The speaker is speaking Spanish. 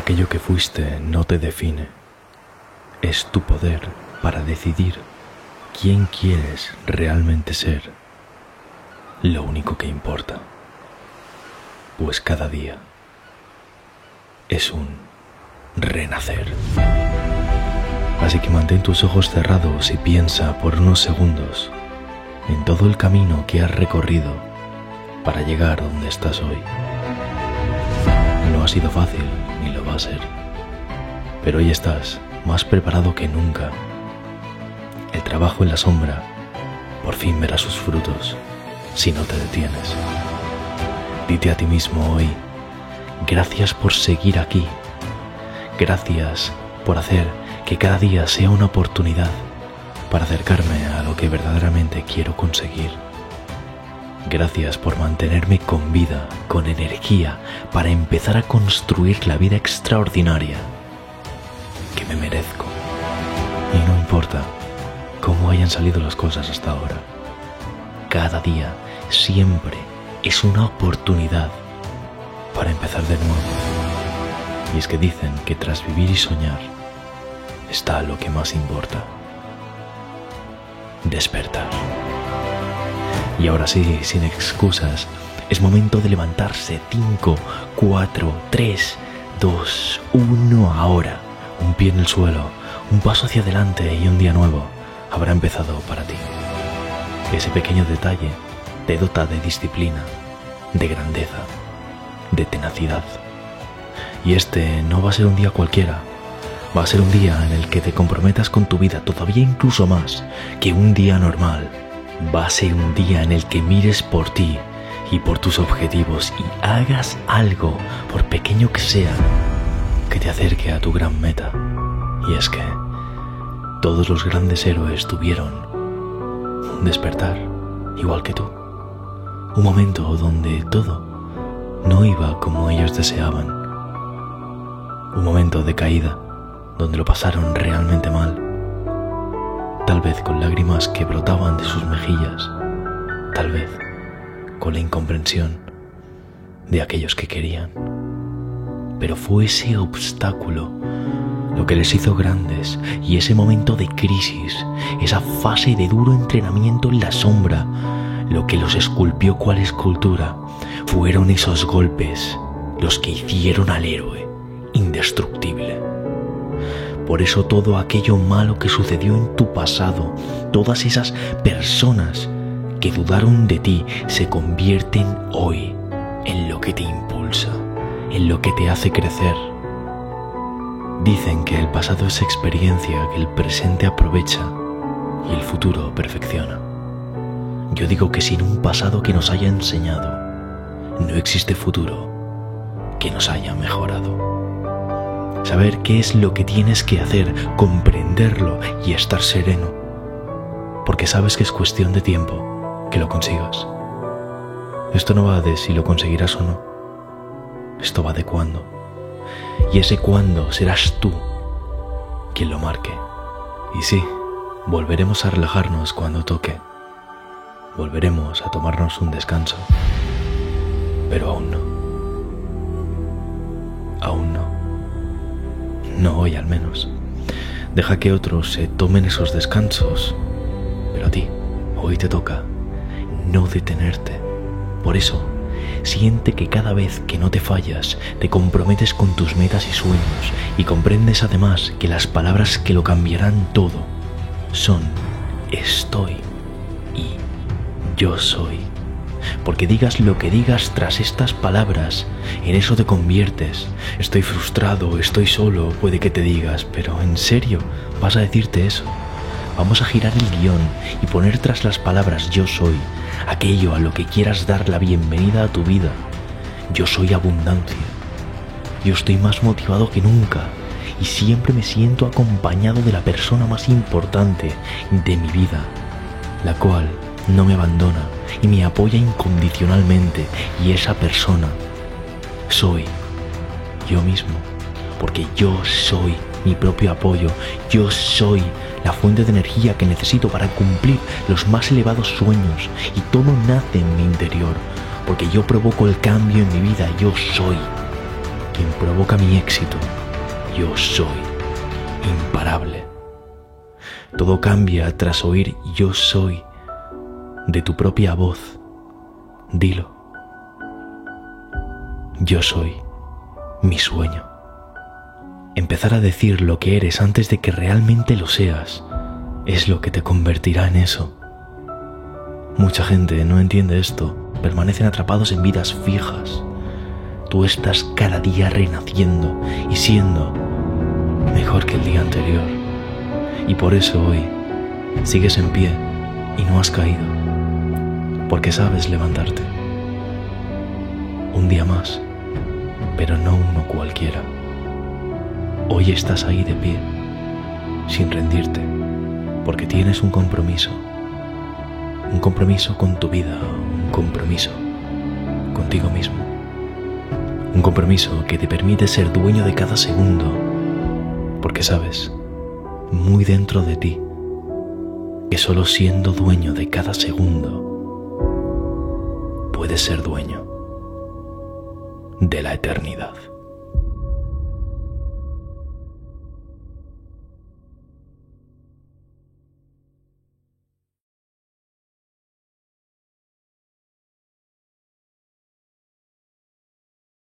Aquello que fuiste no te define. Es tu poder para decidir quién quieres realmente ser. Lo único que importa. Pues cada día es un renacer. Así que mantén tus ojos cerrados y piensa por unos segundos en todo el camino que has recorrido para llegar donde estás hoy. No ha sido fácil, ser, pero hoy estás más preparado que nunca. El trabajo en la sombra por fin verá sus frutos si no te detienes. Dite a ti mismo hoy, gracias por seguir aquí, gracias por hacer que cada día sea una oportunidad para acercarme a lo que verdaderamente quiero conseguir. Gracias por mantenerme con vida, con energía, para empezar a construir la vida extraordinaria que me merezco. Y no importa cómo hayan salido las cosas hasta ahora. Cada día, siempre, es una oportunidad para empezar de nuevo. Y es que dicen que tras vivir y soñar está lo que más importa. Despertar. Y ahora sí, sin excusas, es momento de levantarse. 5, 4, 3, 2, 1 ahora. Un pie en el suelo, un paso hacia adelante y un día nuevo habrá empezado para ti. Ese pequeño detalle te dota de disciplina, de grandeza, de tenacidad. Y este no va a ser un día cualquiera, va a ser un día en el que te comprometas con tu vida todavía incluso más que un día normal. Va a ser un día en el que mires por ti y por tus objetivos y hagas algo, por pequeño que sea, que te acerque a tu gran meta. Y es que todos los grandes héroes tuvieron un despertar igual que tú. Un momento donde todo no iba como ellos deseaban. Un momento de caída donde lo pasaron realmente mal. Tal vez con lágrimas que brotaban de sus mejillas. Tal vez con la incomprensión de aquellos que querían. Pero fue ese obstáculo lo que les hizo grandes y ese momento de crisis, esa fase de duro entrenamiento en la sombra, lo que los esculpió cual escultura, fueron esos golpes los que hicieron al héroe indestructible. Por eso todo aquello malo que sucedió en tu pasado, todas esas personas que dudaron de ti, se convierten hoy en lo que te impulsa, en lo que te hace crecer. Dicen que el pasado es experiencia que el presente aprovecha y el futuro perfecciona. Yo digo que sin un pasado que nos haya enseñado, no existe futuro que nos haya mejorado saber qué es lo que tienes que hacer, comprenderlo y estar sereno, porque sabes que es cuestión de tiempo que lo consigas. Esto no va de si lo conseguirás o no, esto va de cuándo. Y ese cuándo serás tú quien lo marque. Y sí, volveremos a relajarnos cuando toque, volveremos a tomarnos un descanso, pero aún no. Aún no. No hoy al menos. Deja que otros se tomen esos descansos. Pero a ti, hoy te toca no detenerte. Por eso, siente que cada vez que no te fallas, te comprometes con tus metas y sueños y comprendes además que las palabras que lo cambiarán todo son estoy y yo soy porque digas lo que digas tras estas palabras, en eso te conviertes. Estoy frustrado, estoy solo, puede que te digas, pero ¿en serio vas a decirte eso? Vamos a girar el guion y poner tras las palabras yo soy, aquello a lo que quieras dar la bienvenida a tu vida. Yo soy abundancia. Yo estoy más motivado que nunca y siempre me siento acompañado de la persona más importante de mi vida, la cual no me abandona y me apoya incondicionalmente y esa persona soy yo mismo, porque yo soy mi propio apoyo, yo soy la fuente de energía que necesito para cumplir los más elevados sueños y todo nace en mi interior, porque yo provoco el cambio en mi vida, yo soy quien provoca mi éxito. Yo soy imparable. Todo cambia tras oír yo soy de tu propia voz. Dilo. Yo soy mi sueño. Empezar a decir lo que eres antes de que realmente lo seas es lo que te convertirá en eso. Mucha gente no entiende esto, permanecen atrapados en vidas fijas. Tú estás cada día renaciendo y siendo mejor que el día anterior. Y por eso hoy sigues en pie y no has caído, porque sabes levantarte. Un día más, pero no uno cualquiera. Hoy estás ahí de pie, sin rendirte, porque tienes un compromiso. Un compromiso con tu vida, un compromiso contigo mismo. Un compromiso que te permite ser dueño de cada segundo, porque sabes, muy dentro de ti, que solo siendo dueño de cada segundo, puedes ser dueño de la eternidad.